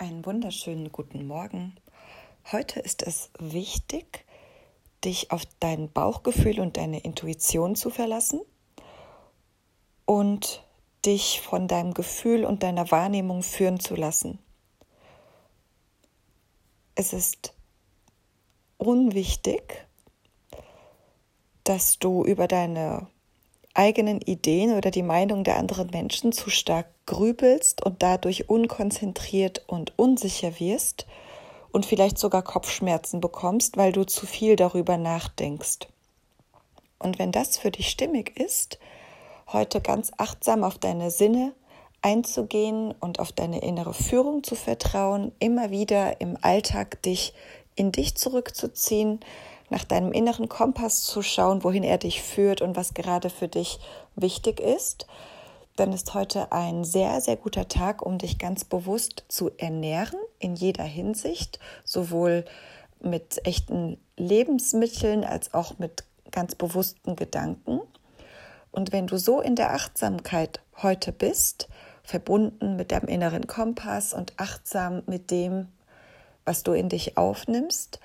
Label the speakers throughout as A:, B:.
A: Einen wunderschönen guten Morgen. Heute ist es wichtig, dich auf dein Bauchgefühl und deine Intuition zu verlassen und dich von deinem Gefühl und deiner Wahrnehmung führen zu lassen. Es ist unwichtig, dass du über deine eigenen Ideen oder die Meinung der anderen Menschen zu stark grübelst und dadurch unkonzentriert und unsicher wirst und vielleicht sogar Kopfschmerzen bekommst, weil du zu viel darüber nachdenkst. Und wenn das für dich stimmig ist, heute ganz achtsam auf deine Sinne einzugehen und auf deine innere Führung zu vertrauen, immer wieder im Alltag dich in dich zurückzuziehen, nach deinem inneren Kompass zu schauen, wohin er dich führt und was gerade für dich wichtig ist, dann ist heute ein sehr, sehr guter Tag, um dich ganz bewusst zu ernähren in jeder Hinsicht, sowohl mit echten Lebensmitteln als auch mit ganz bewussten Gedanken. Und wenn du so in der Achtsamkeit heute bist, verbunden mit deinem inneren Kompass und achtsam mit dem, was du in dich aufnimmst,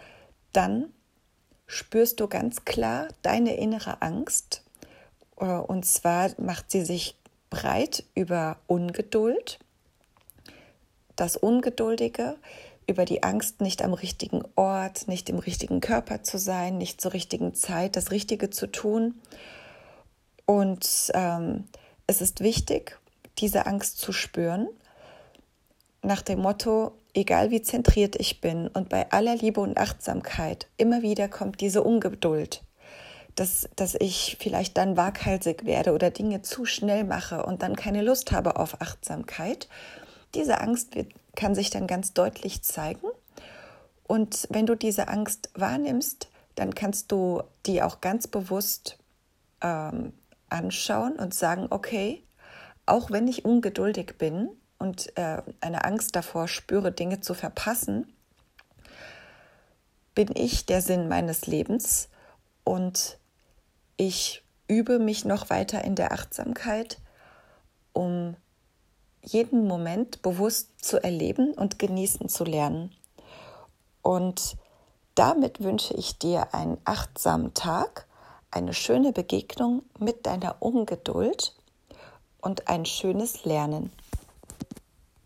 A: dann spürst du ganz klar deine innere Angst. Äh, und zwar macht sie sich breit über Ungeduld, das Ungeduldige, über die Angst, nicht am richtigen Ort, nicht im richtigen Körper zu sein, nicht zur richtigen Zeit das Richtige zu tun. Und ähm, es ist wichtig, diese Angst zu spüren, nach dem Motto, egal wie zentriert ich bin und bei aller Liebe und Achtsamkeit, immer wieder kommt diese Ungeduld, dass, dass ich vielleicht dann waghalsig werde oder Dinge zu schnell mache und dann keine Lust habe auf Achtsamkeit. Diese Angst wird, kann sich dann ganz deutlich zeigen. Und wenn du diese Angst wahrnimmst, dann kannst du die auch ganz bewusst ähm, anschauen und sagen, okay, auch wenn ich ungeduldig bin, und äh, eine Angst davor spüre, Dinge zu verpassen, bin ich der Sinn meines Lebens und ich übe mich noch weiter in der Achtsamkeit, um jeden Moment bewusst zu erleben und genießen zu lernen. Und damit wünsche ich dir einen achtsamen Tag, eine schöne Begegnung mit deiner Ungeduld und ein schönes Lernen.